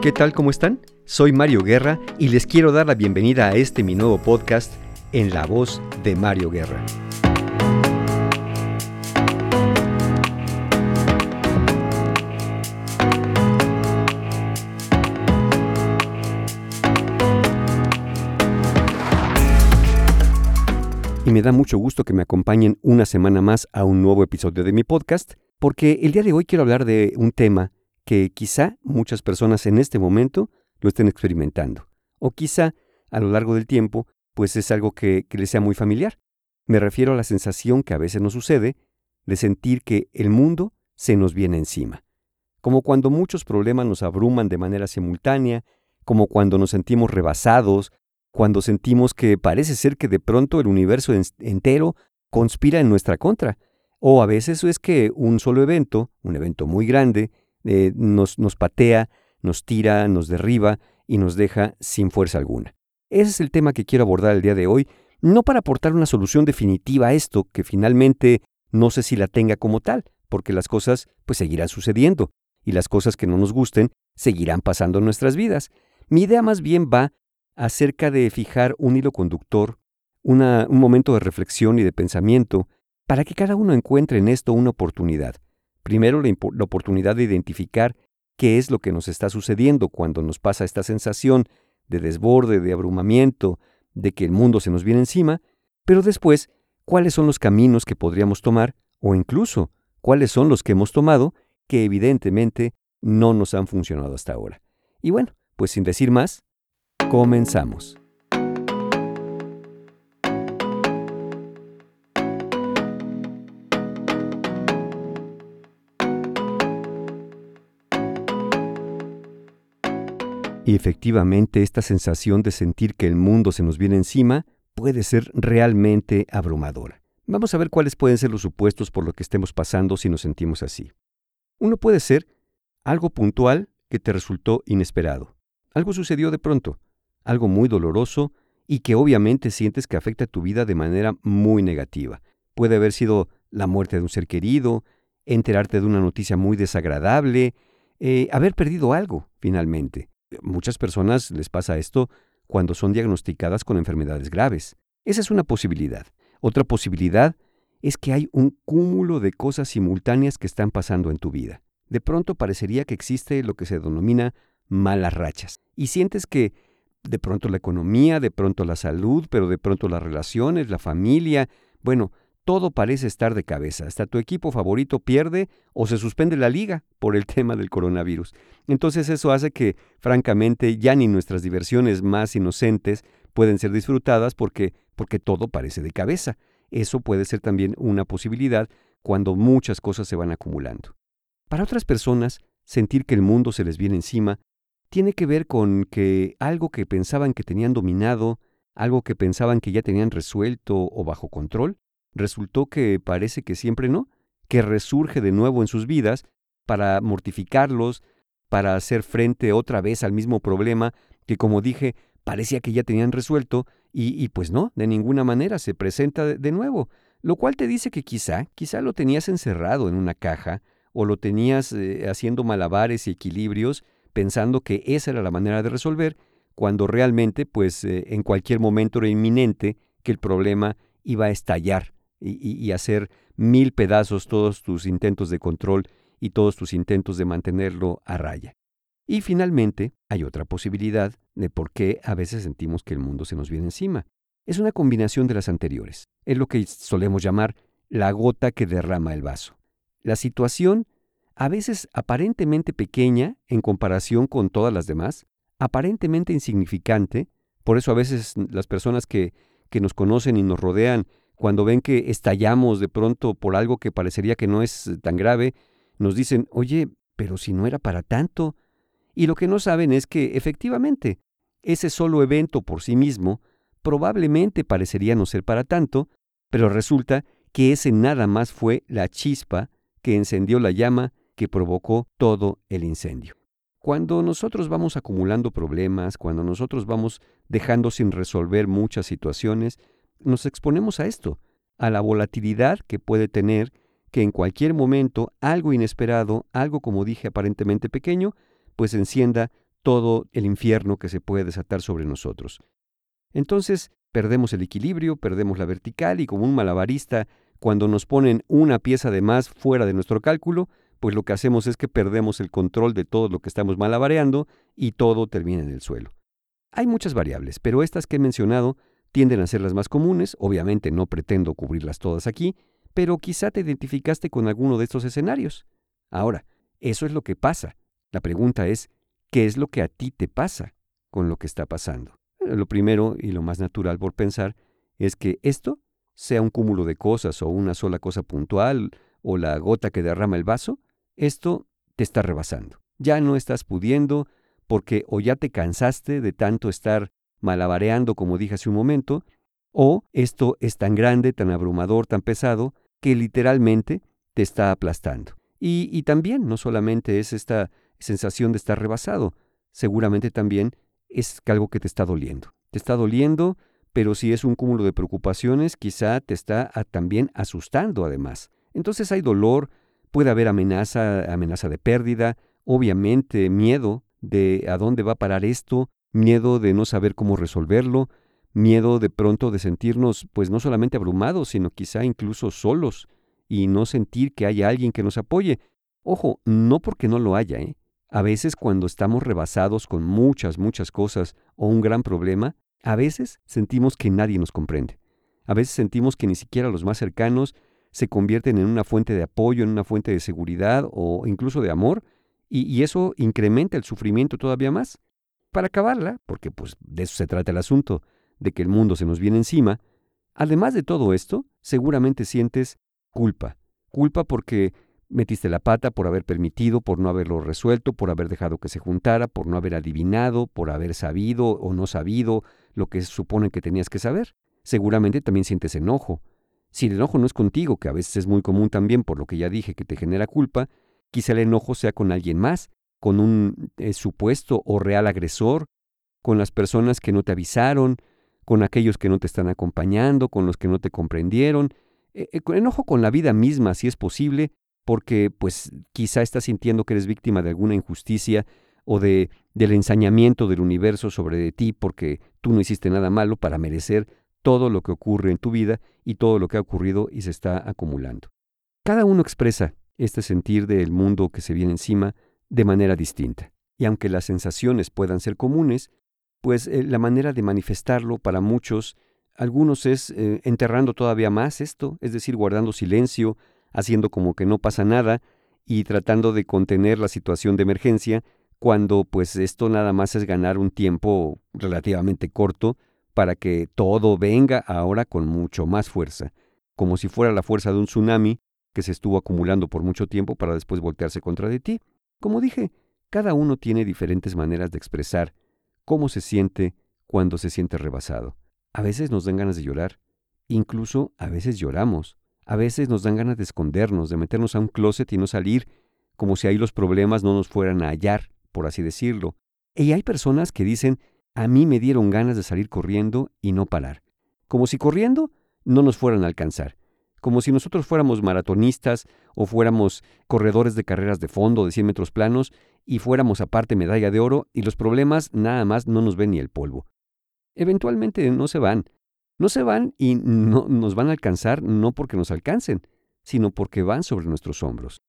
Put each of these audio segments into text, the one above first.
¿Qué tal? ¿Cómo están? Soy Mario Guerra y les quiero dar la bienvenida a este mi nuevo podcast en la voz de Mario Guerra. Y me da mucho gusto que me acompañen una semana más a un nuevo episodio de mi podcast, porque el día de hoy quiero hablar de un tema que quizá muchas personas en este momento lo estén experimentando, o quizá a lo largo del tiempo, pues es algo que, que les sea muy familiar. Me refiero a la sensación que a veces nos sucede de sentir que el mundo se nos viene encima, como cuando muchos problemas nos abruman de manera simultánea, como cuando nos sentimos rebasados cuando sentimos que parece ser que de pronto el universo entero conspira en nuestra contra. O a veces es que un solo evento, un evento muy grande, eh, nos, patea, nos tira, nos derriba y nos deja sin fuerza alguna. Ese es el tema que quiero abordar el día de hoy, no para aportar una solución definitiva a esto, que finalmente no sé si la tenga como tal, porque las cosas pues seguirán sucediendo y las cosas que no nos gusten seguirán pasando en nuestras vidas. Mi idea más bien va acerca de fijar un hilo conductor, un momento de reflexión y de pensamiento, para que cada uno encuentre en esto una oportunidad. Primero, la, oportunidad de identificar qué es lo que nos está sucediendo cuando nos pasa esta sensación de desborde, de abrumamiento, de que el mundo se nos viene encima, pero después, cuáles son los caminos que podríamos tomar, o incluso cuáles son los que hemos tomado que evidentemente no nos han funcionado hasta ahora. Y bueno, pues sin decir más, Comenzamos. Y efectivamente esta sensación de sentir que el mundo se nos viene encima puede ser realmente abrumadora. Vamos a ver cuáles pueden ser los supuestos por lo que estemos pasando si nos sentimos así. Uno puede ser algo puntual que te resultó inesperado. Algo sucedió de pronto algo muy doloroso y que obviamente sientes que afecta tu vida de manera muy negativa. Puede haber sido la muerte de un ser querido, enterarte de una noticia muy desagradable, eh, haber perdido algo, finalmente. Muchas personas les pasa esto cuando son diagnosticadas con enfermedades graves. Esa es una posibilidad. Otra posibilidad es que hay un cúmulo de cosas simultáneas que están pasando en tu vida. De pronto parecería que existe lo que se denomina malas rachas. Y sientes que de pronto la economía, de pronto la salud, pero de pronto las relaciones, la familia, bueno, todo parece estar de cabeza. Hasta tu equipo favorito pierde o se suspende la liga por el tema del coronavirus. Entonces eso hace que, francamente, ya ni nuestras diversiones más inocentes pueden ser disfrutadas porque, porque todo parece de cabeza. Eso puede ser también una posibilidad cuando muchas cosas se van acumulando. Para otras personas, sentir que el mundo se les viene encima tiene que ver con que algo que pensaban que tenían dominado, algo que pensaban que ya tenían resuelto o bajo control, resultó que parece que siempre no, que resurge de nuevo en sus vidas para mortificarlos, para hacer frente otra vez al mismo problema que, como dije, parecía que ya tenían resuelto y, y pues no, de ninguna manera se presenta de nuevo, lo cual te dice que quizá, quizá lo tenías encerrado en una caja o lo tenías eh, haciendo malabares y equilibrios pensando que esa era la manera de resolver, cuando realmente, pues eh, en cualquier momento era inminente que el problema iba a estallar y, hacer mil pedazos todos tus intentos de control y todos tus intentos de mantenerlo a raya. Y finalmente, hay otra posibilidad de por qué a veces sentimos que el mundo se nos viene encima. Es una combinación de las anteriores. Es lo que solemos llamar la gota que derrama el vaso. La situación a veces aparentemente pequeña en comparación con todas las demás, aparentemente insignificante, por eso a veces las personas que, que nos conocen y nos rodean, cuando ven que estallamos de pronto por algo que parecería que no es tan grave, nos dicen, oye, pero si no era para tanto. Y lo que no saben es que, efectivamente, ese solo evento por sí mismo probablemente parecería no ser para tanto, pero resulta que ese nada más fue la chispa que encendió la llama que provocó todo el incendio. Cuando nosotros vamos acumulando problemas, cuando nosotros vamos dejando sin resolver muchas situaciones, nos exponemos a esto, a la volatilidad que puede tener que en cualquier momento algo inesperado, algo como dije aparentemente pequeño, pues encienda todo el infierno que se puede desatar sobre nosotros. Entonces, perdemos el equilibrio, perdemos la vertical y como un malabarista, cuando nos ponen una pieza de más fuera de nuestro cálculo, pues lo que hacemos es que perdemos el control de todo lo que estamos malabareando y todo termina en el suelo. Hay muchas variables, pero estas que he mencionado tienden a ser las más comunes, obviamente no pretendo cubrirlas todas aquí, pero quizá te identificaste con alguno de estos escenarios. Ahora, eso es lo que pasa. La pregunta es, ¿qué es lo que a ti te pasa con lo que está pasando? Lo primero y lo más natural por pensar es que esto sea un cúmulo de cosas o una sola cosa puntual o la gota que derrama el vaso, esto te está rebasando. Ya no estás pudiendo porque o ya te cansaste de tanto estar malabareando como dije hace un momento, o esto es tan grande, tan abrumador, tan pesado, que literalmente te está aplastando. Y, también no solamente es esta sensación de estar rebasado, seguramente también es algo que te está doliendo. Te está doliendo, pero si es un cúmulo de preocupaciones, quizá te está también asustando además. Entonces hay dolor, puede haber amenaza, amenaza de pérdida, obviamente miedo de a dónde va a parar esto, miedo de no saber cómo resolverlo, miedo de pronto de sentirnos pues no solamente abrumados, sino quizá incluso solos y no sentir que haya alguien que nos apoye. Ojo, no porque no lo haya, ¿eh? A veces cuando estamos rebasados con muchas, muchas cosas o un gran problema, a veces sentimos que nadie nos comprende. A veces sentimos que ni siquiera los más cercanos se convierten en una fuente de apoyo, en una fuente de seguridad o incluso de amor, y, y eso incrementa el sufrimiento todavía más. Para acabarla, porque pues de eso se trata el asunto, de que el mundo se nos viene encima, además de todo esto, seguramente sientes culpa. Culpa porque Metiste la pata por haber permitido, por no haberlo resuelto, por haber dejado que se juntara, por no haber adivinado, por haber sabido o no sabido lo que supone que tenías que saber. Seguramente también sientes enojo. Si el enojo no es contigo, que a veces es muy común también por lo que ya dije que te genera culpa, quizá el enojo sea con alguien más, con un eh, supuesto o real agresor, con las personas que no te avisaron, con aquellos que no te están acompañando, con los que no te comprendieron, eh, eh, enojo con la vida misma, si es posible, porque pues quizá estás sintiendo que eres víctima de alguna injusticia o de, del ensañamiento del universo sobre ti porque tú no hiciste nada malo para merecer todo lo que ocurre en tu vida y todo lo que ha ocurrido y se está acumulando. Cada uno expresa este sentir del mundo que se viene encima de manera distinta. Y aunque las sensaciones puedan ser comunes, pues eh, la manera de manifestarlo para muchos, algunos es eh, enterrando todavía más esto, es decir, guardando silencio, haciendo como que no pasa nada y tratando de contener la situación de emergencia, cuando pues esto nada más es ganar un tiempo relativamente corto para que todo venga ahora con mucho más fuerza, como si fuera la fuerza de un tsunami que se estuvo acumulando por mucho tiempo para después voltearse contra de ti. Como dije, cada uno tiene diferentes maneras de expresar cómo se siente cuando se siente rebasado. A veces nos dan ganas de llorar, incluso a veces lloramos, a veces nos dan ganas de escondernos, de meternos a un closet y no salir, como si ahí los problemas no nos fueran a hallar, por así decirlo. Y hay personas que dicen, a mí me dieron ganas de salir corriendo y no parar. Como si corriendo no nos fueran a alcanzar. Como si nosotros fuéramos maratonistas o fuéramos corredores de carreras de fondo de 100 metros planos y fuéramos aparte medalla de oro y los problemas nada más no nos ven ni el polvo. Eventualmente no se van, no se van y no nos van a alcanzar no porque nos alcancen, sino porque van sobre nuestros hombros.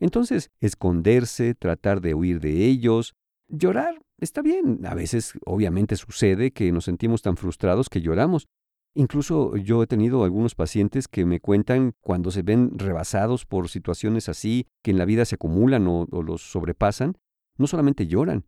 Entonces, esconderse, tratar de huir de ellos, llorar, está bien. A veces, obviamente, sucede que nos sentimos tan frustrados que lloramos. Incluso yo he tenido algunos pacientes que me cuentan cuando se ven rebasados por situaciones así, que en la vida se acumulan o, los sobrepasan, no solamente lloran,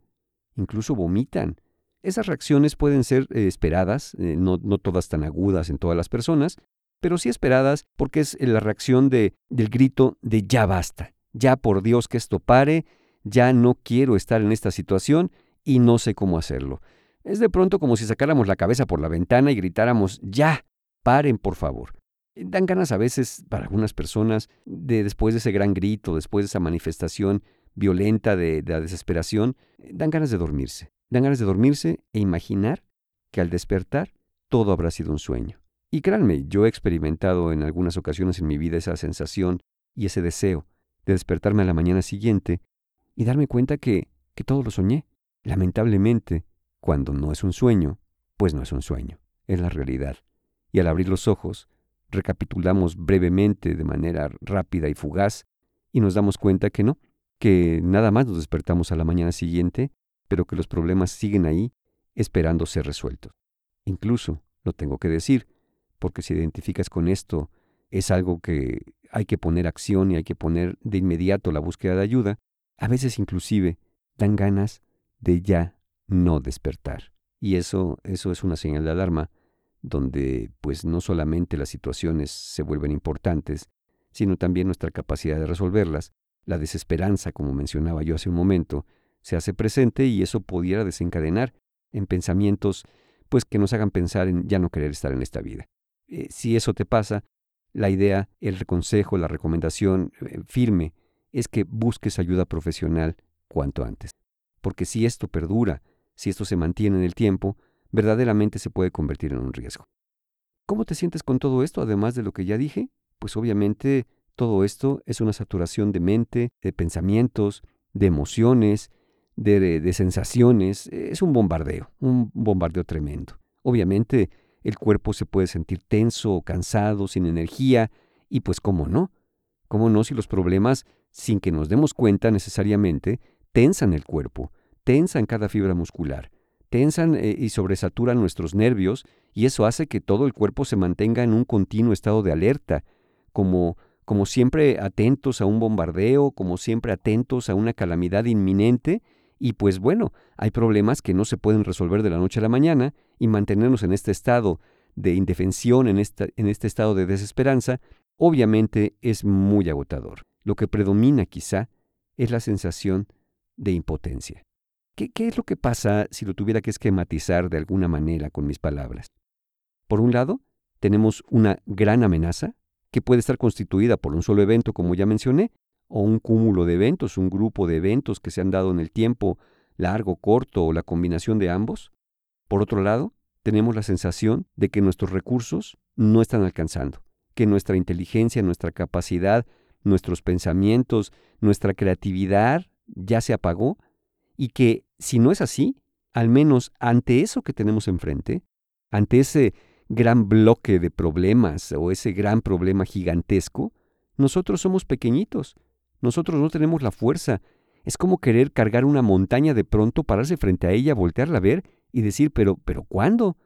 incluso vomitan esas reacciones pueden ser eh, esperadas, eh, no, no, todas tan agudas en todas las personas, pero sí esperadas porque es la reacción de, del grito de ya basta, ya por Dios que esto pare, ya no quiero estar en esta situación y no sé cómo hacerlo. Es de pronto como si sacáramos la cabeza por la ventana y gritáramos ya, paren por favor. Dan ganas a veces para algunas personas de después de ese gran grito, después de esa manifestación violenta de, la desesperación, dan ganas de dormirse. Dan ganas de dormirse e imaginar que al despertar todo habrá sido un sueño. Y créanme, yo he experimentado en algunas ocasiones en mi vida esa sensación y ese deseo de despertarme a la mañana siguiente y darme cuenta que, que todo lo soñé, Lamentablemente, cuando no es un sueño, pues no es un sueño, es la realidad. Y al abrir los ojos, recapitulamos brevemente, de manera rápida y fugaz, y nos damos cuenta que no, que nada más nos despertamos a la mañana siguiente, pero que los problemas siguen ahí, esperando ser resueltos. Incluso, lo tengo que decir, porque si identificas con esto, es algo que hay que poner acción y hay que poner de inmediato la búsqueda de ayuda, a veces inclusive dan ganas de ya no despertar. Y eso, eso es una señal de alarma, donde pues no solamente las situaciones se vuelven importantes, sino también nuestra capacidad de resolverlas. La desesperanza, como mencionaba yo hace un momento, se hace presente y eso pudiera desencadenar en pensamientos pues que nos hagan pensar en ya no querer estar en esta vida. Eh, si eso te pasa, la idea, el consejo, la recomendación eh, firme es que busques ayuda profesional cuanto antes. Porque si esto perdura, si esto se mantiene en el tiempo, verdaderamente se puede convertir en un riesgo. ¿Cómo te sientes con todo esto, además de lo que ya dije? Pues obviamente todo esto es una saturación de mente, de pensamientos, de emociones, de, sensaciones. Es un bombardeo, un bombardeo tremendo. Obviamente el cuerpo se puede sentir tenso, cansado, sin energía, y pues cómo no. ¿Cómo no si los problemas, sin que nos demos cuenta necesariamente, tensan el cuerpo, tensan cada fibra muscular, tensan eh, y sobresaturan nuestros nervios, y eso hace que todo el cuerpo se mantenga en un continuo estado de alerta, como, como siempre atentos a un bombardeo, como siempre atentos a una calamidad inminente, y pues bueno, hay problemas que no se pueden resolver de la noche a la mañana y mantenernos en este estado de indefensión, en, en este estado de desesperanza, obviamente es muy agotador. Lo que predomina quizá es la sensación de impotencia. ¿Qué, ¿Qué es lo que pasa si lo tuviera que esquematizar de alguna manera con mis palabras? Por un lado, tenemos una gran amenaza que puede estar constituida por un solo evento, como ya mencioné, o un cúmulo de eventos, un grupo de eventos que se han dado en el tiempo largo, corto o la combinación de ambos. Por otro lado, tenemos la sensación de que nuestros recursos no están alcanzando, que nuestra inteligencia, nuestra capacidad, nuestros pensamientos, nuestra creatividad ya se apagó y que si no es así, al menos ante eso que tenemos enfrente, ante ese gran bloque de problemas o ese gran problema gigantesco, nosotros somos pequeñitos, nosotros no tenemos la fuerza. Es como querer cargar una montaña de pronto, pararse frente a ella, voltearla a ver y decir, pero, pero ¿cuándo?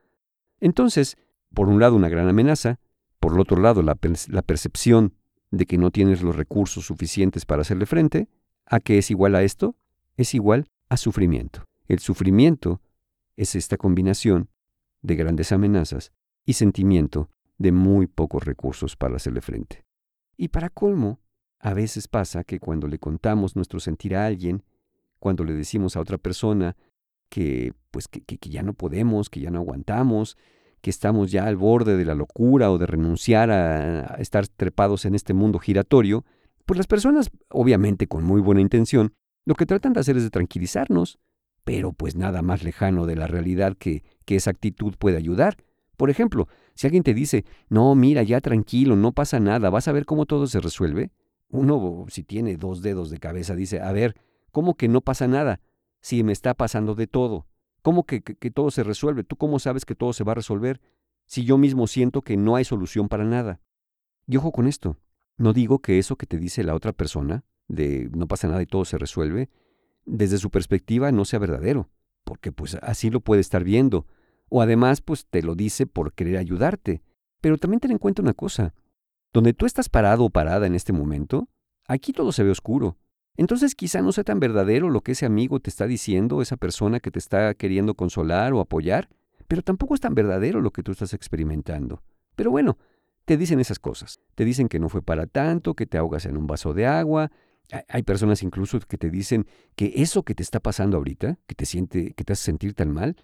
Entonces, por un lado una gran amenaza, por el otro lado la, percepción de que no tienes los recursos suficientes para hacerle frente, ¿a qué es igual a esto? Es igual a sufrimiento. El sufrimiento es esta combinación de grandes amenazas y sentimiento de muy pocos recursos para hacerle frente. Y para colmo, a veces pasa que cuando le contamos nuestro sentir a alguien, cuando le decimos a otra persona que pues que, ya no podemos, que ya no aguantamos, que estamos ya al borde de la locura o de renunciar a, estar trepados en este mundo giratorio, pues las personas, obviamente con muy buena intención, lo que tratan de hacer es de tranquilizarnos, pero pues nada más lejano de la realidad que, que esa actitud puede ayudar. Por ejemplo, si alguien te dice, no, mira, ya tranquilo, no pasa nada, vas a ver cómo todo se resuelve, uno, si tiene dos dedos de cabeza, dice, a ver, ¿cómo que no pasa nada? Si me está pasando de todo. ¿Cómo que, que, todo se resuelve? ¿Tú cómo sabes que todo se va a resolver? Si yo mismo siento que no hay solución para nada. Y ojo con esto. No digo que eso que te dice la otra persona, de no pasa nada y todo se resuelve, desde su perspectiva no sea verdadero, porque pues así lo puede estar viendo. O además, pues te lo dice por querer ayudarte. Pero también ten en cuenta una cosa. Donde tú estás parado o parada en este momento, aquí todo se ve oscuro. Entonces quizá no sea tan verdadero lo que ese amigo te está diciendo, esa persona que te está queriendo consolar o apoyar, pero tampoco es tan verdadero lo que tú estás experimentando. Pero bueno, te dicen esas cosas. Te dicen que no fue para tanto, que te ahogas en un vaso de agua. Hay personas incluso que te dicen que eso que te está pasando ahorita, que te siente, que te hace sentir tan mal,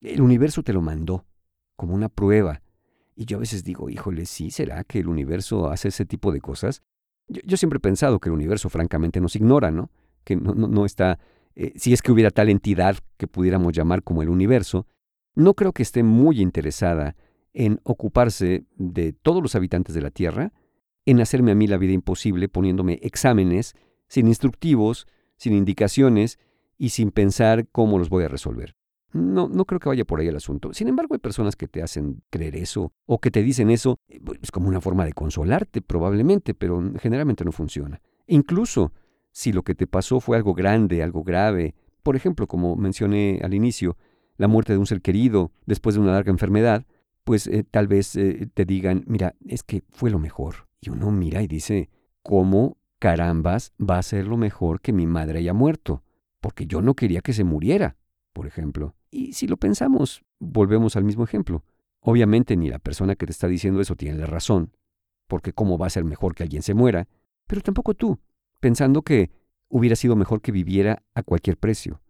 el universo te lo mandó como una prueba y yo a veces digo, híjole, ¿sí será que el universo hace ese tipo de cosas? Yo, siempre he pensado que el universo francamente nos ignora, ¿no? Que no, no, está, eh, si es que hubiera tal entidad que pudiéramos llamar como el universo, no creo que esté muy interesada en ocuparse de todos los habitantes de la Tierra, en hacerme a mí la vida imposible poniéndome exámenes sin instructivos, sin indicaciones, y sin pensar cómo los voy a resolver. No, no creo que vaya por ahí el asunto. Sin embargo, hay personas que te hacen creer eso o que te dicen eso es pues, como una forma de consolarte, probablemente, pero generalmente no funciona. Incluso si lo que te pasó fue algo grande, algo grave, por ejemplo, como mencioné al inicio, la muerte de un ser querido después de una larga enfermedad, pues eh, tal vez eh, te digan, mira, es que fue lo mejor. Y uno mira y dice, ¿cómo carambas va a ser lo mejor que mi madre haya muerto? Porque yo no quería que se muriera, por ejemplo. Y si lo pensamos, volvemos al mismo ejemplo. Obviamente ni la persona que te está diciendo eso tiene la razón, porque cómo va a ser mejor que alguien se muera, pero tampoco tú, pensando que hubiera sido mejor que viviera a cualquier precio,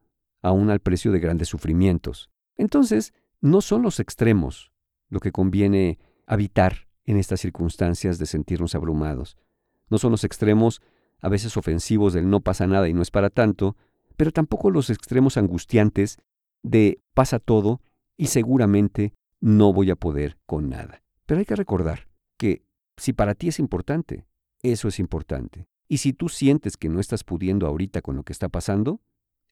aún al precio de grandes sufrimientos. Entonces, no son los extremos lo que conviene habitar en estas circunstancias de sentirnos abrumados. No son los extremos a veces ofensivos del no pasa nada y no es para tanto, pero tampoco los extremos angustiantes de pasa todo y seguramente no voy a poder con nada. Pero hay que recordar que si para ti es importante, eso es importante. Y si tú sientes que no estás pudiendo ahorita con lo que está pasando,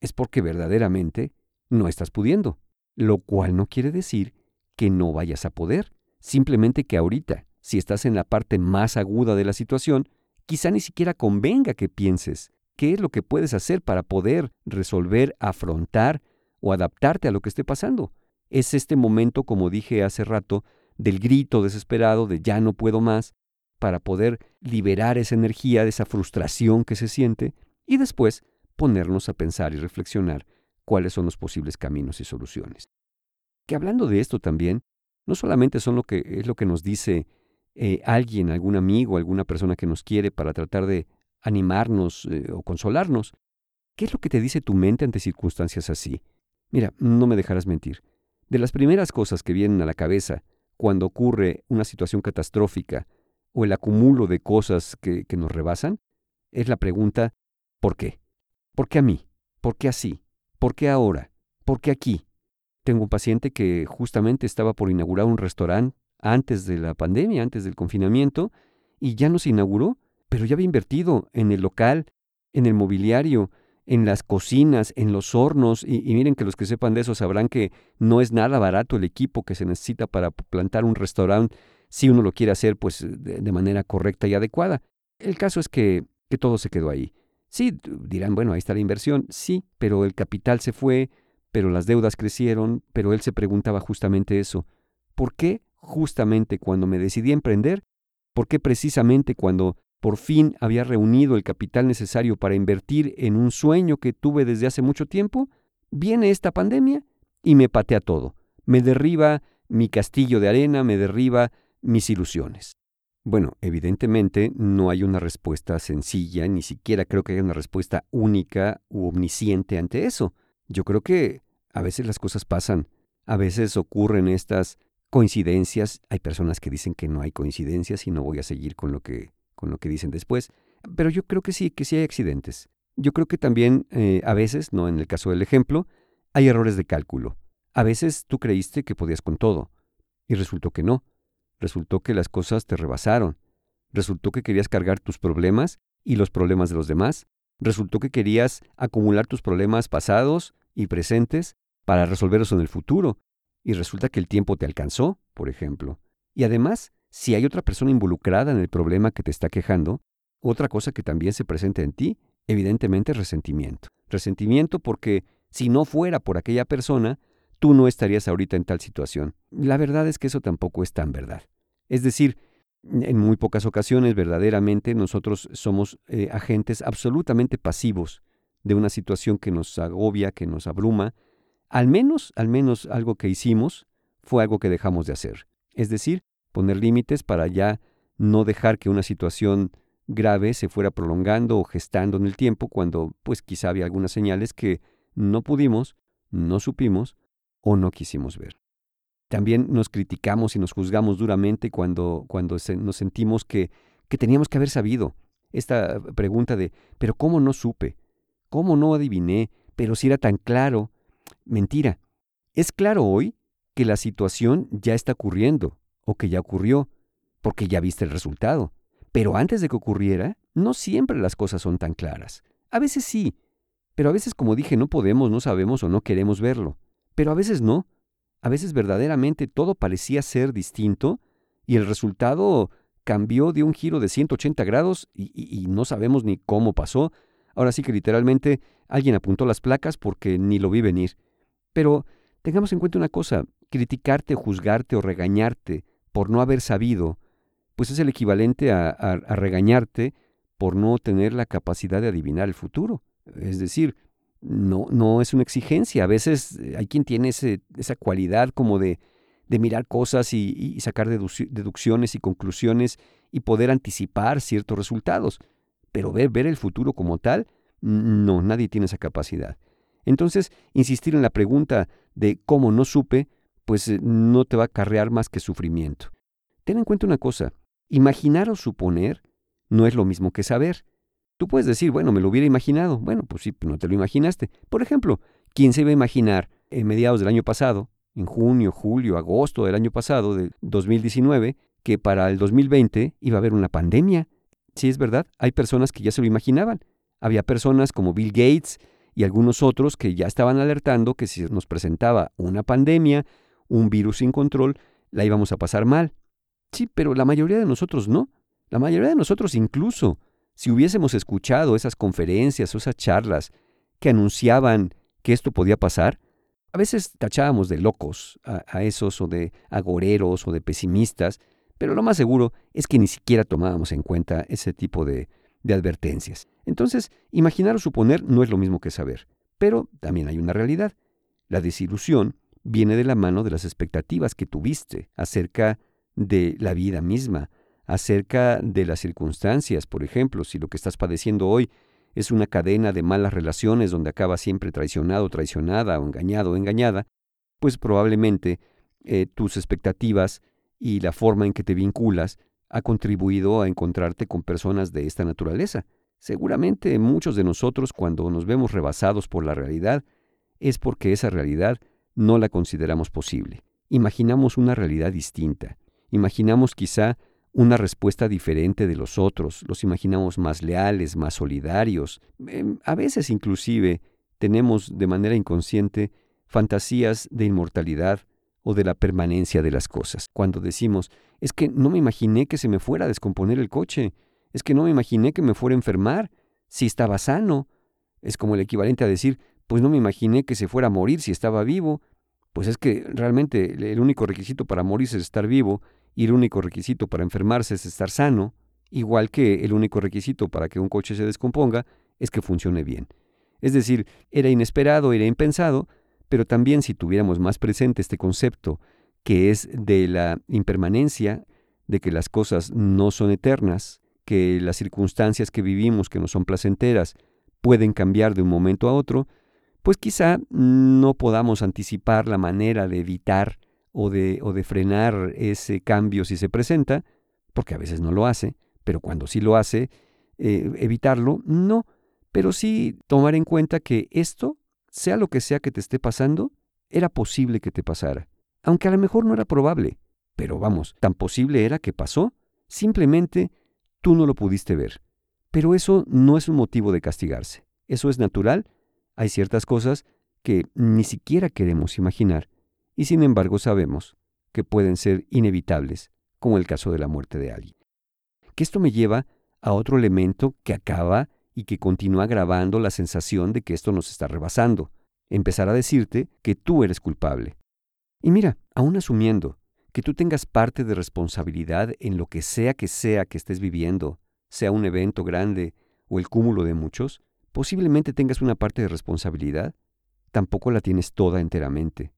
es porque verdaderamente no estás pudiendo. Lo cual no quiere decir que no vayas a poder. Simplemente que ahorita, si estás en la parte más aguda de la situación, quizá ni siquiera convenga que pienses qué es lo que puedes hacer para poder resolver, afrontar o adaptarte a lo que esté pasando. Es este momento, como dije hace rato, del grito desesperado de ya no puedo más, para poder liberar esa energía, esa frustración que se siente, y después ponernos a pensar y reflexionar cuáles son los posibles caminos y soluciones. Que hablando de esto también, no solamente son lo que es lo que nos dice eh, alguien, algún amigo, alguna persona que nos quiere para tratar de animarnos eh, o consolarnos. ¿Qué es lo que te dice tu mente ante circunstancias así? Mira, no me dejarás mentir. De las primeras cosas que vienen a la cabeza cuando ocurre una situación catastrófica o el acumulo de cosas que, nos rebasan, es la pregunta ¿por qué? ¿Por qué a mí? ¿Por qué así? ¿Por qué ahora? ¿Por qué aquí? Tengo un paciente que justamente estaba por inaugurar un restaurante antes de la pandemia, antes del confinamiento, y ya no se inauguró, pero ya había invertido en el local, en el mobiliario, en las cocinas, en los hornos, y, miren que los que sepan de eso sabrán que no es nada barato el equipo que se necesita para plantar un restaurante si uno lo quiere hacer pues de, manera correcta y adecuada. El caso es que, que todo se quedó ahí. Sí, dirán, bueno, ahí está la inversión, sí, pero el capital se fue, pero las deudas crecieron, pero él se preguntaba justamente eso. ¿Por qué justamente cuando me decidí a emprender? ¿Por qué precisamente cuando por fin había reunido el capital necesario para invertir en un sueño que tuve desde hace mucho tiempo? Viene esta pandemia y me patea todo. Me derriba mi castillo de arena, me derriba mis ilusiones? Bueno, evidentemente no hay una respuesta sencilla, ni siquiera creo que haya una respuesta única u omnisciente ante eso. Yo creo que a veces las cosas pasan, a veces ocurren estas coincidencias, hay personas que dicen que no hay coincidencias y no voy a seguir con lo que, con lo que dicen después, pero yo creo que sí, que sí hay accidentes. Yo creo que también eh, a veces, no en el caso del ejemplo, hay errores de cálculo. A veces tú creíste que podías con todo y resultó que no. Resultó que las cosas te rebasaron. Resultó que querías cargar tus problemas y los problemas de los demás. Resultó que querías acumular tus problemas pasados y presentes para resolverlos en el futuro. Y resulta que el tiempo te alcanzó, por ejemplo. Y además, si hay otra persona involucrada en el problema que te está quejando, otra cosa que también se presenta en ti, evidentemente resentimiento. Resentimiento porque si no fuera por aquella persona, tú no estarías ahorita en tal situación. La verdad es que eso tampoco es tan verdad. Es decir, en muy pocas ocasiones verdaderamente nosotros somos eh, agentes absolutamente pasivos de una situación que nos agobia, que nos abruma. Al menos, al menos algo que hicimos fue algo que dejamos de hacer. Es decir, poner límites para ya no dejar que una situación grave se fuera prolongando o gestando en el tiempo cuando pues quizá había algunas señales que no pudimos, no supimos o no quisimos ver. También nos criticamos y nos juzgamos duramente cuando, cuando nos sentimos que, que teníamos que haber sabido. Esta pregunta de, pero ¿cómo no supe? ¿Cómo no adiviné? Pero si era tan claro. Mentira. Es claro hoy que la situación ya está ocurriendo o que ya ocurrió, porque ya viste el resultado. Pero antes de que ocurriera, no siempre las cosas son tan claras. A veces sí, Pero a veces, como dije, no podemos, no sabemos o no queremos verlo. Pero a veces no. A veces verdaderamente todo parecía ser distinto y el resultado cambió de un giro de 180 grados y, y, no sabemos ni cómo pasó. Ahora sí que literalmente alguien apuntó las placas porque ni lo vi venir. Pero tengamos en cuenta una cosa, criticarte, juzgarte o regañarte por no haber sabido, pues es el equivalente a, regañarte por no tener la capacidad de adivinar el futuro. Es decir, no, no es una exigencia. A veces eh, hay quien tiene esa cualidad como de, de mirar cosas y, sacar deducciones y conclusiones y poder anticipar ciertos resultados. Pero ver, ver el futuro como tal, no, nadie tiene esa capacidad. Entonces, insistir en la pregunta de cómo no supe, pues eh, no te va a acarrear más que sufrimiento. Ten en cuenta una cosa, imaginar o suponer no es lo mismo que saber. Tú puedes decir, bueno, me lo hubiera imaginado. Bueno, pues sí, no te lo imaginaste. Por ejemplo, ¿quién se iba a imaginar en mediados del año pasado, en junio, julio, agosto del año pasado, de 2019, que para el 2020 iba a haber una pandemia? Sí, es verdad, hay personas que ya se lo imaginaban. Había personas como Bill Gates y algunos otros que ya estaban alertando que si nos presentaba una pandemia, un virus sin control, la íbamos a pasar mal. Sí, pero la mayoría de nosotros no. La mayoría de nosotros incluso, si hubiésemos escuchado esas conferencias o esas charlas que anunciaban que esto podía pasar, a veces tachábamos de locos a, esos o de agoreros o de pesimistas, pero lo más seguro es que ni siquiera tomábamos en cuenta ese tipo de, de advertencias. Entonces, imaginar o suponer no es lo mismo que saber, pero también hay una realidad. La desilusión viene de la mano de las expectativas que tuviste acerca de la vida misma, acerca de las circunstancias, por ejemplo, si lo que estás padeciendo hoy es una cadena de malas relaciones donde acaba siempre traicionado, traicionada o engañado o engañada, pues probablemente eh, tus expectativas y la forma en que te vinculas ha contribuido a encontrarte con personas de esta naturaleza. Seguramente muchos de nosotros cuando nos vemos rebasados por la realidad es porque esa realidad no la consideramos posible. Imaginamos una realidad distinta. Imaginamos quizá una respuesta diferente de los otros, los imaginamos más leales, más solidarios. Em, a veces inclusive tenemos de manera inconsciente fantasías de inmortalidad o de la permanencia de las cosas. Cuando decimos, es que no me imaginé que se me fuera a descomponer el coche, es que no me imaginé que me fuera a enfermar, si estaba sano. Es como el equivalente a decir, pues no me imaginé que se fuera a morir si estaba vivo. Pues es que realmente el único requisito para morir es estar vivo y el único requisito para enfermarse es estar sano, igual que el único requisito para que un coche se descomponga es que funcione bien. Es decir, era inesperado, era impensado, pero también si tuviéramos más presente este concepto, que es de la impermanencia, de que las cosas no son eternas, que las circunstancias que vivimos, que no son placenteras, pueden cambiar de un momento a otro, pues quizá no podamos anticipar la manera de evitar o de, o de frenar ese cambio si se presenta, porque a veces no lo hace, pero cuando sí lo hace, eh, evitarlo, no, pero sí tomar en cuenta que esto, sea lo que sea que te esté pasando, era posible que te pasara, aunque a lo mejor no era probable, pero vamos, tan posible era que pasó, simplemente tú no lo pudiste ver. Pero eso no es un motivo de castigarse, eso es natural, hay ciertas cosas que ni siquiera queremos imaginar, y sin embargo sabemos que pueden ser inevitables, como el caso de la muerte de alguien. Que esto me lleva a otro elemento que acaba y que continúa agravando la sensación de que esto nos está rebasando, empezar a decirte que tú eres culpable. Y mira, aún asumiendo que tú tengas parte de responsabilidad en lo que sea que sea que estés viviendo, sea un evento grande o el cúmulo de muchos, posiblemente tengas una parte de responsabilidad, tampoco la tienes toda enteramente.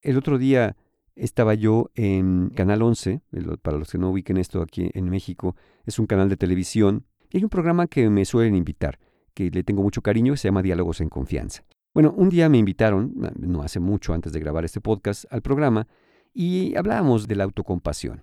El otro día estaba yo en Canal 11, para los que no ubiquen esto aquí en México, es un canal de televisión y hay un programa que me suelen invitar, que le tengo mucho cariño, se llama Diálogos en Confianza. Bueno, un día me invitaron, no hace mucho antes de grabar este podcast, al programa y hablábamos de la autocompasión.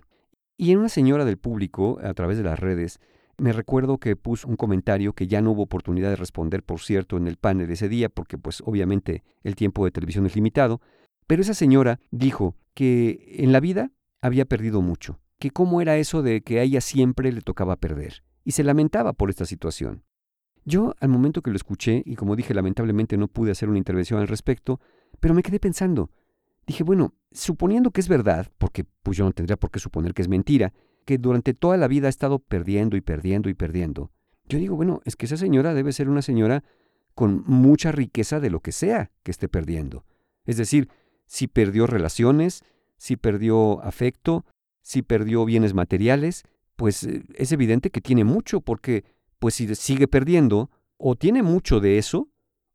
Y en una señora del público, a través de las redes, me recuerdo que puso un comentario que ya no hubo oportunidad de responder, por cierto, en el panel ese día, porque pues obviamente el tiempo de televisión es limitado, pero esa señora dijo que en la vida había perdido mucho, que cómo era eso de que a ella siempre le tocaba perder, y se lamentaba por esta situación. Yo, al momento que lo escuché, y como dije, lamentablemente no pude hacer una intervención al respecto, pero me quedé pensando. Dije, bueno, suponiendo que es verdad, porque pues yo no tendría por qué suponer que es mentira, que durante toda la vida ha estado perdiendo y perdiendo y perdiendo. Yo digo, bueno, es que esa señora debe ser una señora con mucha riqueza de lo que sea que esté perdiendo. Es decir, si perdió relaciones, si perdió afecto, si perdió bienes materiales, pues eh, es evidente que tiene mucho, porque pues si sigue perdiendo, o tiene mucho de eso,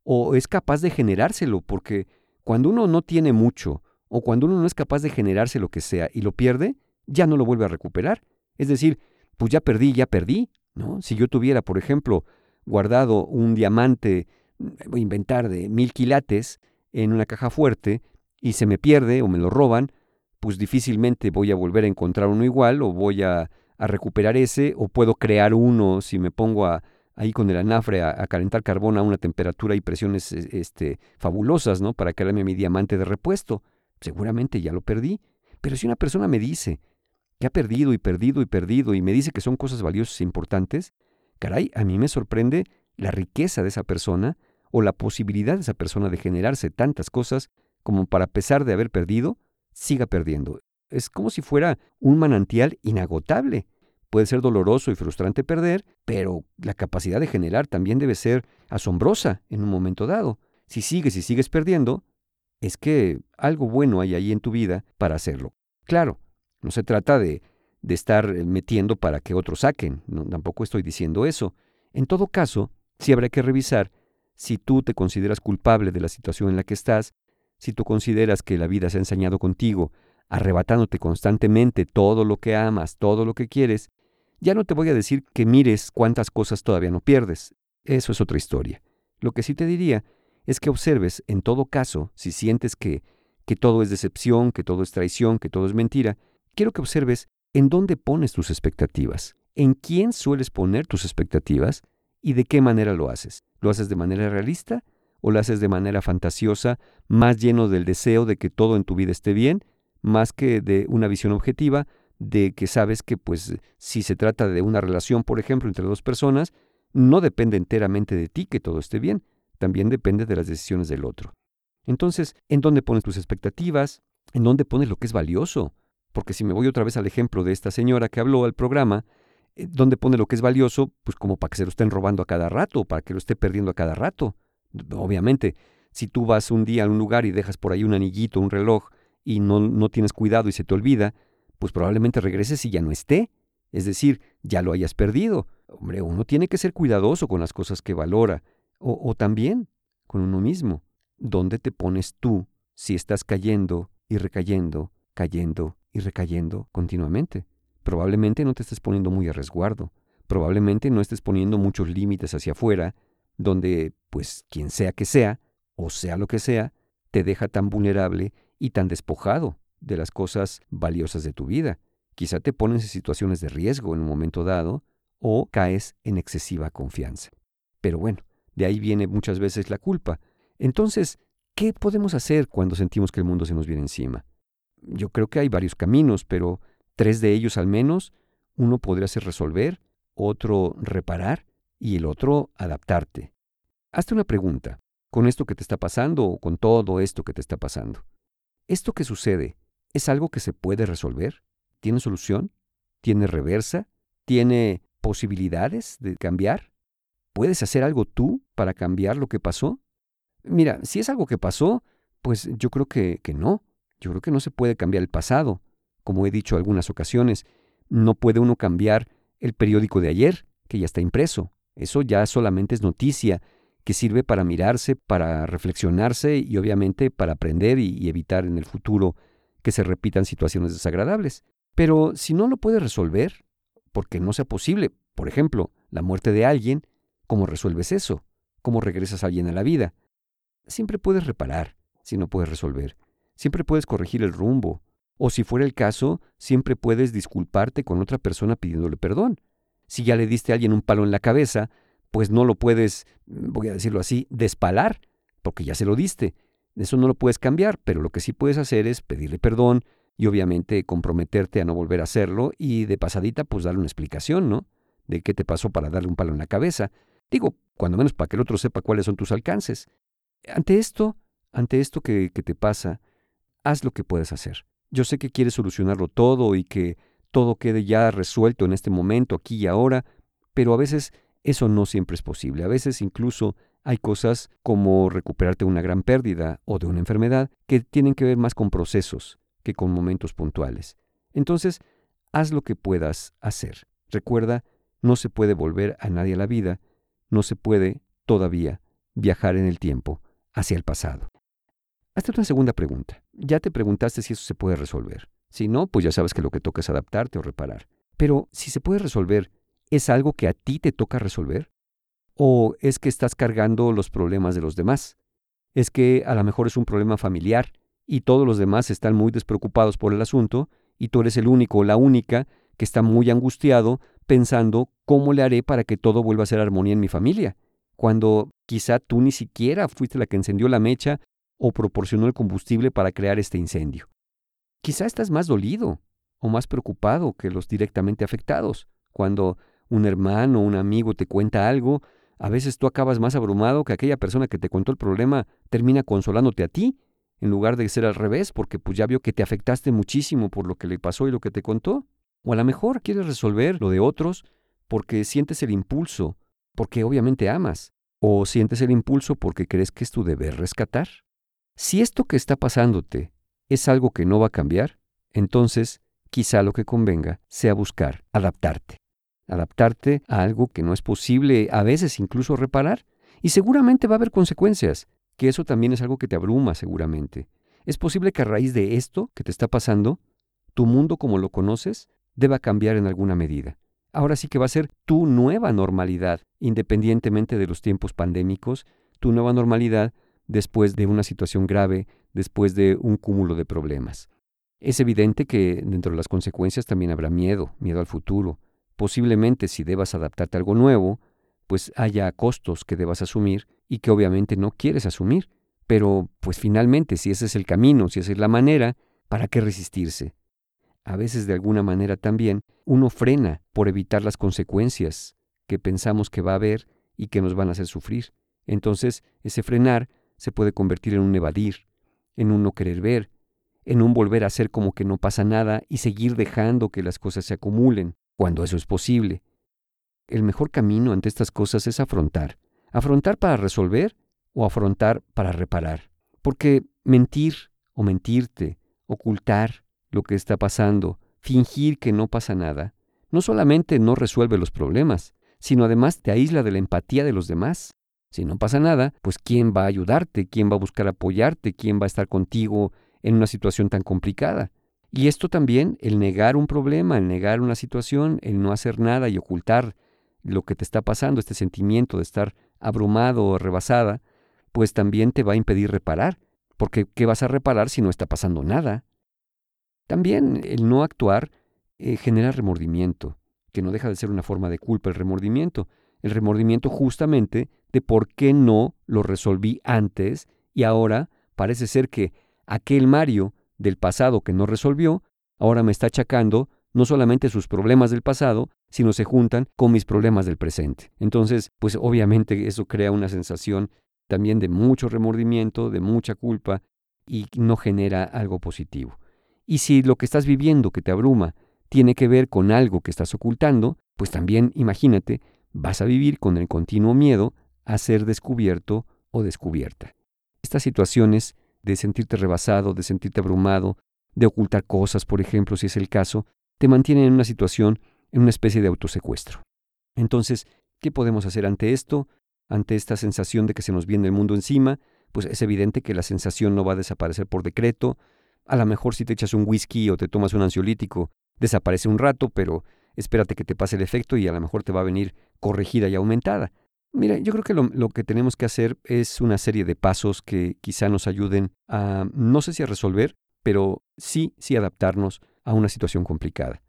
o es capaz de generárselo, porque cuando uno no tiene mucho, o cuando uno no es capaz de generarse lo que sea y lo pierde, ya no lo vuelve a recuperar. Es decir, pues ya perdí, ya perdí, ¿no? Si yo tuviera, por ejemplo, guardado un diamante, voy a inventar, de mil quilates en una caja fuerte, y se me pierde o me lo roban, pues difícilmente voy a volver a encontrar uno igual o voy a, recuperar ese o puedo crear uno si me pongo a, ahí con el anafre a, calentar carbón a una temperatura y presiones e, este, fabulosas, ¿no? Para crearme mi diamante de repuesto. Seguramente ya lo perdí. Pero si una persona me dice que ha perdido y perdido y perdido y me dice que son cosas valiosas e importantes, caray, a mí me sorprende la riqueza de esa persona o la posibilidad de esa persona de generarse tantas cosas como para, a pesar de haber perdido, siga perdiendo. Es como si fuera un manantial inagotable. Puede ser doloroso y frustrante perder, pero la capacidad de generar también debe ser asombrosa en un momento dado. Si sigues y sigues perdiendo, es que algo bueno hay ahí en tu vida para hacerlo. Claro, no se trata de, de estar metiendo para que otros saquen, tampoco estoy diciendo eso. En todo caso, sí habrá que revisar si tú te consideras culpable de la situación en la que estás si tú consideras que la vida se ha ensañado contigo, arrebatándote constantemente todo lo que amas, todo lo que quieres, ya no te voy a decir que mires cuántas cosas todavía no pierdes. Eso es otra historia. Lo que sí te diría es que observes, en todo caso, si sientes que, que todo es decepción, que todo es traición, que todo es mentira, quiero que observes en dónde pones tus expectativas, en quién sueles poner tus expectativas y de qué manera lo haces. ¿Lo haces de manera realista o lo haces de manera fantasiosa, más lleno del deseo de que todo en tu vida esté bien, más que de una visión objetiva de que sabes que pues si se trata de una relación, por ejemplo, entre dos personas, no depende enteramente de ti que todo esté bien, también depende de las decisiones del otro. Entonces, ¿en dónde pones tus expectativas? ¿En dónde pones lo que es valioso? Porque si me voy otra vez al ejemplo de esta señora que habló al programa, eh, ¿dónde pone lo que es valioso? Pues como para que se lo estén robando a cada rato, para que lo esté perdiendo a cada rato. Obviamente, si tú vas un día a un lugar y dejas por ahí un anillito, un reloj, y no, no tienes cuidado y se te olvida, pues probablemente regreses y ya no esté. Es decir, ya lo hayas perdido. Hombre, uno tiene que ser cuidadoso con las cosas que valora. O, también con uno mismo. ¿Dónde te pones tú si estás cayendo y recayendo, cayendo y recayendo continuamente? Probablemente no te estés poniendo muy a resguardo. Probablemente no estés poniendo muchos límites hacia afuera donde, pues, quien sea que sea, o sea lo que sea, te deja tan vulnerable y tan despojado de las cosas valiosas de tu vida. Quizá te pones en situaciones de riesgo en un momento dado o caes en excesiva confianza. Pero bueno, de ahí viene muchas veces la culpa. Entonces, ¿qué podemos hacer cuando sentimos que el mundo se nos viene encima? Yo creo que hay varios caminos, pero tres de ellos al menos, uno podría ser resolver, otro reparar y el otro adaptarte. Hazte una pregunta, con esto que te está pasando o con todo esto que te está pasando. ¿Esto que sucede es algo que se puede resolver? ¿Tiene solución? ¿Tiene reversa? ¿Tiene posibilidades de cambiar? ¿Puedes hacer algo tú para cambiar lo que pasó? Mira, si es algo que pasó, pues yo creo que, que no. Yo creo que no se puede cambiar el pasado. Como he dicho algunas ocasiones, no puede uno cambiar el periódico de ayer, que ya está impreso. Eso ya solamente es noticia que sirve para mirarse, para reflexionarse y obviamente para aprender y, evitar en el futuro que se repitan situaciones desagradables. Pero si no lo puedes resolver, porque no sea posible, por ejemplo, la muerte de alguien, ¿cómo resuelves eso? ¿Cómo regresas a alguien a la vida? Siempre puedes reparar si no puedes resolver. Siempre puedes corregir el rumbo. O si fuera el caso, siempre puedes disculparte con otra persona pidiéndole perdón. Si ya le diste a alguien un palo en la cabeza, pues no lo puedes, voy a decirlo así, despalar, porque ya se lo diste. Eso no lo puedes cambiar, pero lo que sí puedes hacer es pedirle perdón y obviamente comprometerte a no volver a hacerlo y de pasadita pues darle una explicación, ¿no? De qué te pasó para darle un palo en la cabeza. Digo, cuando menos para que el otro sepa cuáles son tus alcances. Ante esto, ante esto que, que te pasa, haz lo que puedes hacer. Yo sé que quieres solucionarlo todo y que todo quede ya resuelto en este momento, aquí y ahora, pero a veces eso no siempre es posible. A veces incluso hay cosas como recuperarte de una gran pérdida o de una enfermedad que tienen que ver más con procesos que con momentos puntuales. Entonces, haz lo que puedas hacer. Recuerda, no se puede volver a nadie a la vida, no se puede todavía viajar en el tiempo hacia el pasado. Hazte una segunda pregunta. Ya te preguntaste si eso se puede resolver. Si no, pues ya sabes que lo que toca es adaptarte o reparar. Pero si se puede resolver, ¿es algo que a ti te toca resolver? ¿O es que estás cargando los problemas de los demás? ¿Es que a lo mejor es un problema familiar y todos los demás están muy despreocupados por el asunto y tú eres el único o la única que está muy angustiado pensando cómo le haré para que todo vuelva a ser armonía en mi familia? Cuando quizá tú ni siquiera fuiste la que encendió la mecha o proporcionó el combustible para crear este incendio. Quizá estás más dolido o más preocupado que los directamente afectados. Cuando un hermano o un amigo te cuenta algo, a veces tú acabas más abrumado que aquella persona que te contó el problema termina consolándote a ti, en lugar de ser al revés, porque pues ya vio que te afectaste muchísimo por lo que le pasó y lo que te contó. O a lo mejor quieres resolver lo de otros porque sientes el impulso, porque obviamente amas, o sientes el impulso porque crees que es tu deber rescatar. Si esto que está pasándote es algo que no va a cambiar, entonces quizá lo que convenga sea buscar adaptarte. Adaptarte a algo que no es posible a veces incluso reparar. Y seguramente va a haber consecuencias, que eso también es algo que te abruma seguramente. Es posible que a raíz de esto que te está pasando, tu mundo como lo conoces deba cambiar en alguna medida. Ahora sí que va a ser tu nueva normalidad, independientemente de los tiempos pandémicos, tu nueva normalidad después de una situación grave, después de un cúmulo de problemas. Es evidente que dentro de las consecuencias también habrá miedo, miedo al futuro. Posiblemente si debas adaptarte a algo nuevo, pues haya costos que debas asumir y que obviamente no quieres asumir. Pero pues finalmente si ese es el camino, si esa es la manera, ¿para qué resistirse? A veces de alguna manera también uno frena por evitar las consecuencias que pensamos que va a haber y que nos van a hacer sufrir. Entonces ese frenar se puede convertir en un evadir, en un no querer ver, en un volver a hacer como que no pasa nada y seguir dejando que las cosas se acumulen, cuando eso es posible. El mejor camino ante estas cosas es afrontar. Afrontar para resolver o afrontar para reparar. Porque mentir o mentirte, ocultar lo que está pasando, fingir que no pasa nada, no solamente no resuelve los problemas, sino además te aísla de la empatía de los demás. Si no pasa nada, pues ¿quién va a ayudarte? ¿Quién va a buscar apoyarte? ¿Quién va a estar contigo en una situación tan complicada? Y esto también, el negar un problema, el negar una situación, el no hacer nada y ocultar lo que te está pasando, este sentimiento de estar abrumado o rebasada, pues también te va a impedir reparar, porque ¿qué vas a reparar si no está pasando nada? También el no actuar eh, genera remordimiento, que no deja de ser una forma de culpa el remordimiento, el remordimiento justamente de por qué no lo resolví antes y ahora parece ser que aquel Mario del pasado que no resolvió, ahora me está achacando no solamente sus problemas del pasado, sino se juntan con mis problemas del presente. Entonces, pues obviamente eso crea una sensación también de mucho remordimiento, de mucha culpa y no genera algo positivo. Y si lo que estás viviendo que te abruma tiene que ver con algo que estás ocultando, pues también imagínate vas a vivir con el continuo miedo a ser descubierto o descubierta. Estas situaciones de sentirte rebasado, de sentirte abrumado, de ocultar cosas, por ejemplo, si es el caso, te mantienen en una situación, en una especie de autosecuestro. Entonces, ¿qué podemos hacer ante esto? Ante esta sensación de que se nos viene el mundo encima, pues es evidente que la sensación no va a desaparecer por decreto. A lo mejor si te echas un whisky o te tomas un ansiolítico, desaparece un rato, pero espérate que te pase el efecto y a lo mejor te va a venir corregida y aumentada. Mira, yo creo que lo, que tenemos que hacer es una serie de pasos que quizá nos ayuden a, no sé si a resolver, pero sí, sí adaptarnos a una situación complicada.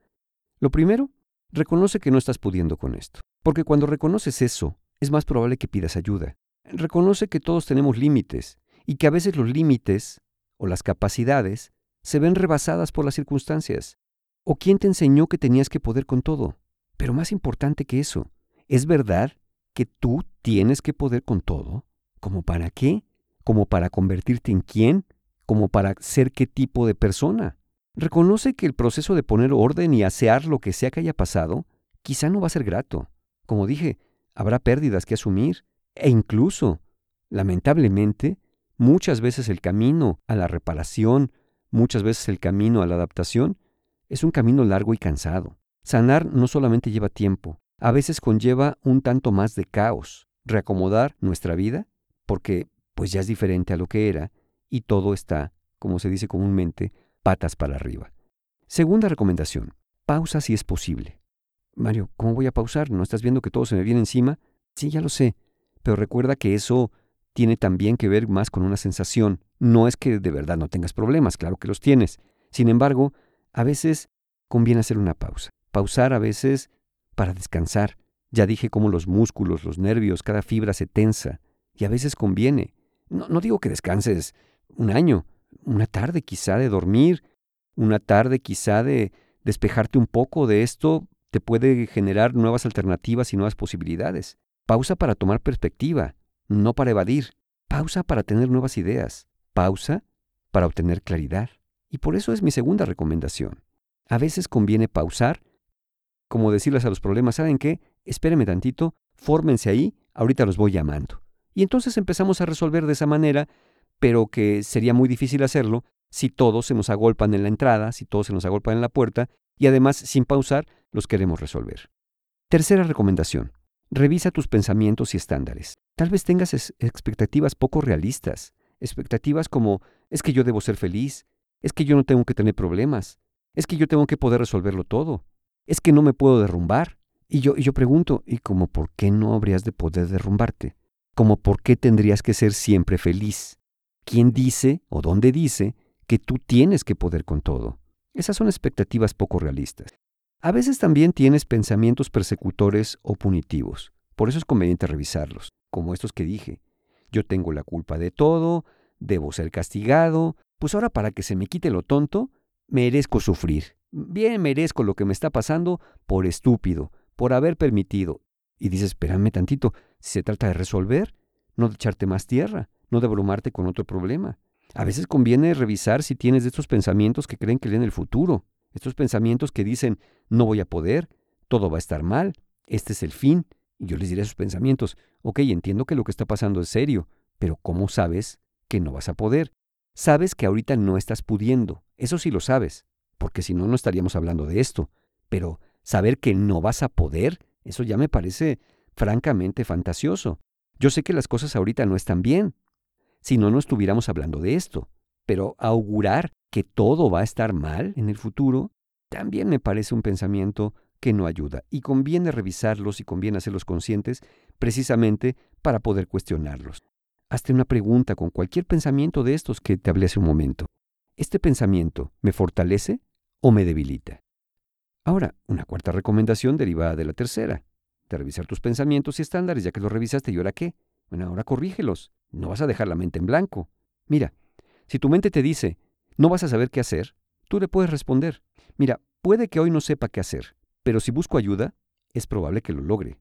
Lo primero, reconoce que no estás pudiendo con esto, porque cuando reconoces eso, es más probable que pidas ayuda. Reconoce que todos tenemos límites y que a veces los límites o las capacidades se ven rebasadas por las circunstancias. ¿O quién te enseñó que tenías que poder con todo? Pero más importante que eso, ¿es verdad que tú tienes que poder con todo? ¿Como para qué? ¿Como para convertirte en quién? ¿Como para ser qué tipo de persona? Reconoce que el proceso de poner orden y asear lo que sea que haya pasado quizá no va a ser grato. Como dije, habrá pérdidas que asumir e incluso, lamentablemente, muchas veces el camino a la reparación, muchas veces el camino a la adaptación, es un camino largo y cansado. Sanar no solamente lleva tiempo, a veces conlleva un tanto más de caos, reacomodar nuestra vida, porque pues ya es diferente a lo que era y todo está, como se dice comúnmente, patas para arriba. Segunda recomendación, pausa si es posible. Mario, ¿cómo voy a pausar? ¿No estás viendo que todo se me viene encima? Sí, ya lo sé, pero recuerda que eso tiene también que ver más con una sensación. No es que de verdad no tengas problemas, claro que los tienes. Sin embargo, a veces conviene hacer una pausa. Pausar a veces para descansar. Ya dije cómo los músculos, los nervios, cada fibra se tensa. Y a veces conviene. No, no digo que descanses un año, una tarde quizá de dormir, una tarde quizá de despejarte un poco de esto, te puede generar nuevas alternativas y nuevas posibilidades. Pausa para tomar perspectiva, no para evadir. Pausa para tener nuevas ideas. Pausa para obtener claridad. Y por eso es mi segunda recomendación. A veces conviene pausar, como decirles a los problemas, ¿saben qué? Espérenme tantito, fórmense ahí, ahorita los voy llamando. Y entonces empezamos a resolver de esa manera, pero que sería muy difícil hacerlo si todos se nos agolpan en la entrada, si todos se nos agolpan en la puerta, y además, sin pausar, los queremos resolver. Tercera recomendación. Revisa tus pensamientos y estándares. Tal vez tengas expectativas poco realistas, expectativas como es que yo debo ser feliz, es que yo no tengo que tener problemas, es que yo tengo que poder resolverlo todo, es que no me puedo derrumbar. Y yo, y yo pregunto, ¿y cómo por qué no habrías de poder derrumbarte? ¿Cómo por qué tendrías que ser siempre feliz? ¿Quién dice o dónde dice que tú tienes que poder con todo? Esas son expectativas poco realistas. A veces también tienes pensamientos persecutores o punitivos. Por eso es conveniente revisarlos, como estos que dije. Yo tengo la culpa de todo, debo ser castigado, pues ahora para que se me quite lo tonto, merezco sufrir. Bien merezco lo que me está pasando por estúpido, por haber permitido. Y dices, espérame tantito, si se trata de resolver, no de echarte más tierra, no de abrumarte con otro problema. A veces conviene revisar si tienes estos pensamientos que creen que leen el futuro, estos pensamientos que dicen, no voy a poder, todo va a estar mal, este es el fin. Y yo les diré esos pensamientos, ok, entiendo que lo que está pasando es serio, pero ¿cómo sabes que no vas a poder? Sabes que ahorita no estás pudiendo, eso sí lo sabes, porque si no, no estaríamos hablando de esto. Pero saber que no vas a poder, eso ya me parece francamente fantasioso. Yo sé que las cosas ahorita no están bien, si no, no estuviéramos hablando de esto. Pero augurar que todo va a estar mal en el futuro, también me parece un pensamiento que no ayuda. Y conviene revisarlos y conviene hacerlos conscientes precisamente para poder cuestionarlos. Hazte una pregunta con cualquier pensamiento de estos que te hablé hace un momento. ¿Este pensamiento me fortalece o me debilita? Ahora, una cuarta recomendación derivada de la tercera, de revisar tus pensamientos y estándares, ya que los revisaste, ¿y ahora qué? Bueno, ahora corrígelos. No vas a dejar la mente en blanco. Mira, si tu mente te dice, no vas a saber qué hacer, tú le puedes responder, mira, puede que hoy no sepa qué hacer, pero si busco ayuda, es probable que lo logre.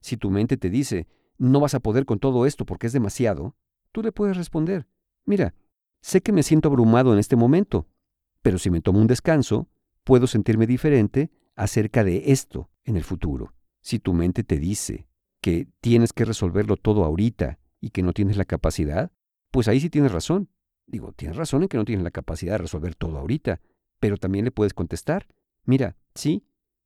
Si tu mente te dice, no vas a poder con todo esto porque es demasiado, tú le puedes responder, mira, sé que me siento abrumado en este momento, pero si me tomo un descanso, puedo sentirme diferente acerca de esto en el futuro. Si tu mente te dice que tienes que resolverlo todo ahorita y que no tienes la capacidad, pues ahí sí tienes razón. Digo, tienes razón en que no tienes la capacidad de resolver todo ahorita, pero también le puedes contestar, mira, sí,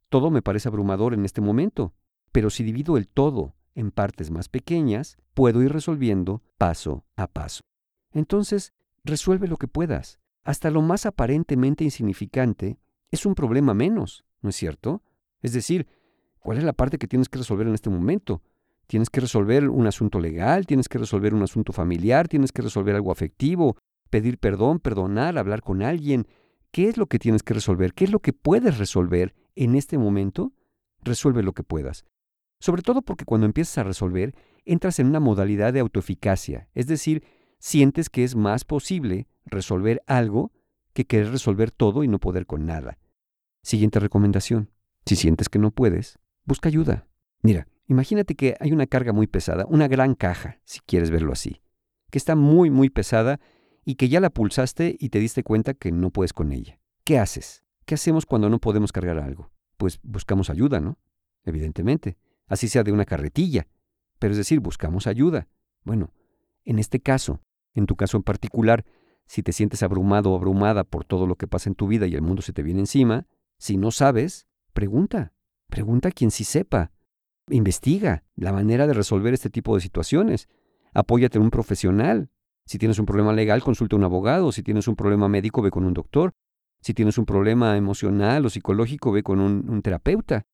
todo me parece abrumador en este momento, pero si divido el todo en partes más pequeñas, puedo ir resolviendo paso a paso. Entonces, resuelve lo que puedas. Hasta lo más aparentemente insignificante es un problema menos, ¿no es cierto? Es decir, ¿cuál es la parte que tienes que resolver en este momento? Tienes que resolver un asunto legal, tienes que resolver un asunto familiar, tienes que resolver algo afectivo, pedir perdón, perdonar, hablar con alguien. ¿Qué es lo que tienes que resolver? ¿Qué es lo que puedes resolver en este momento? Resuelve lo que puedas. Sobre todo porque cuando empiezas a resolver, entras en una modalidad de autoeficacia, es decir, sientes que es más posible resolver algo que querer resolver todo y no poder con nada. Siguiente recomendación. Si sientes que no puedes, busca ayuda. Mira, Imagínate que hay una carga muy pesada, una gran caja, si quieres verlo así, que está muy, muy pesada y que ya la pulsaste y te diste cuenta que no puedes con ella. ¿Qué haces? ¿Qué hacemos cuando no podemos cargar algo? Pues buscamos ayuda, ¿no? Evidentemente. Así sea de una carretilla. Pero es decir, buscamos ayuda. Bueno, en este caso, en tu caso en particular, si te sientes abrumado o abrumada por todo lo que pasa en tu vida y el mundo se te viene encima, si no sabes, pregunta. Pregunta a quien sí sepa. Investiga la manera de resolver este tipo de situaciones. Apóyate en un profesional. Si tienes un problema legal, consulta a un abogado. Si tienes un problema médico, ve con un doctor. Si tienes un problema emocional o psicológico, ve con un, un terapeuta.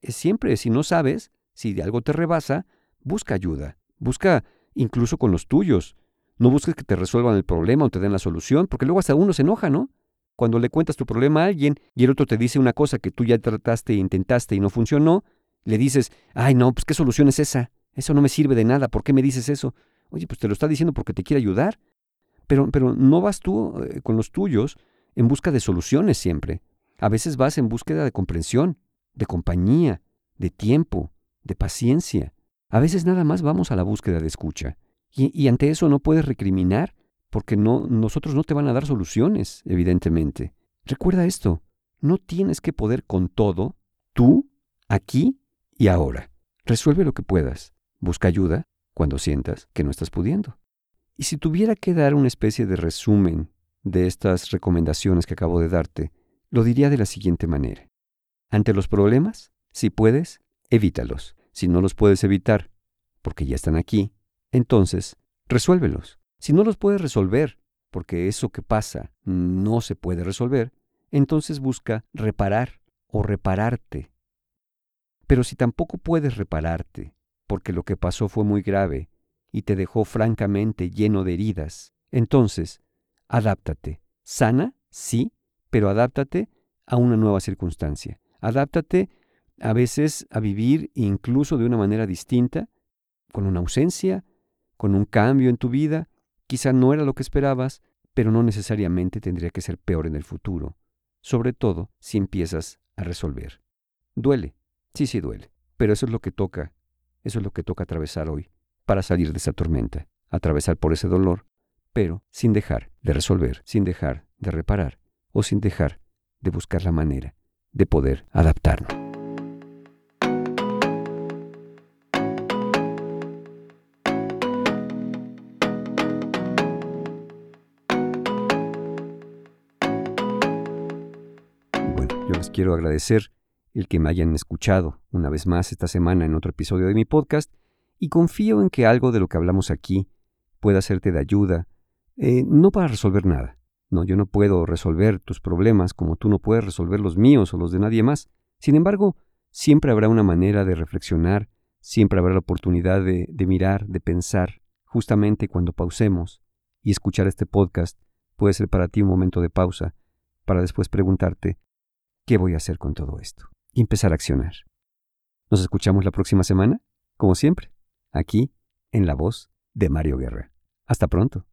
Es siempre, si no sabes, si de algo te rebasa, busca ayuda. Busca incluso con los tuyos. No busques que te resuelvan el problema o te den la solución, porque luego hasta uno se enoja, ¿no? Cuando le cuentas tu problema a alguien y el otro te dice una cosa que tú ya trataste e intentaste y no funcionó, le dices, ay no, pues qué solución es esa, eso no me sirve de nada, ¿por qué me dices eso? Oye, pues te lo está diciendo porque te quiere ayudar. Pero, pero no vas tú eh, con los tuyos en busca de soluciones siempre. A veces vas en búsqueda de comprensión, de compañía, de tiempo, de paciencia. A veces nada más vamos a la búsqueda de escucha. Y, ante eso no puedes recriminar, porque no, nosotros no te van a dar soluciones, evidentemente. Recuerda esto, no tienes que poder con todo, tú, aquí y ahora. Resuelve lo que puedas. Busca ayuda cuando sientas que no estás pudiendo. Y si tuviera que dar una especie de resumen de estas recomendaciones que acabo de darte, lo diría de la siguiente manera. Ante los problemas, si puedes, evítalos. Si no los puedes evitar, porque ya están aquí, entonces, resuélvelos. Si no los puedes resolver, porque eso que pasa no se puede resolver, entonces busca reparar o repararte. Pero si tampoco puedes repararte, porque lo que pasó fue muy grave y te dejó francamente lleno de heridas, entonces, adáptate. Sana, sí, pero adáptate a una nueva circunstancia. Adáptate a veces a vivir incluso de una manera distinta, con una ausencia, con un cambio en tu vida. Quizá no era lo que esperabas, pero no necesariamente tendría que ser peor en el futuro, sobre todo si empiezas a resolver. Duele, sí, sí duele, pero eso es lo que toca, eso es lo que toca atravesar hoy, para salir de esa tormenta, atravesar por ese dolor, pero sin dejar de resolver, sin dejar de reparar o sin dejar de buscar la manera de poder adaptarnos. Quiero agradecer el que me hayan escuchado una vez más esta semana en otro episodio de mi podcast y confío en que algo de lo que hablamos aquí pueda hacerte de ayuda, eh, no para resolver nada. No, yo no puedo resolver tus problemas como tú no puedes resolver los míos o los de nadie más. Sin embargo, siempre habrá una manera de reflexionar, siempre habrá la oportunidad de mirar, de pensar, justamente cuando pausemos y escuchar este podcast puede ser para ti un momento de pausa, para después preguntarte, ¿Qué voy a hacer con todo esto? Y empezar a accionar. Nos escuchamos la próxima semana, como siempre, aquí en La Voz de Mario Guerra. Hasta pronto.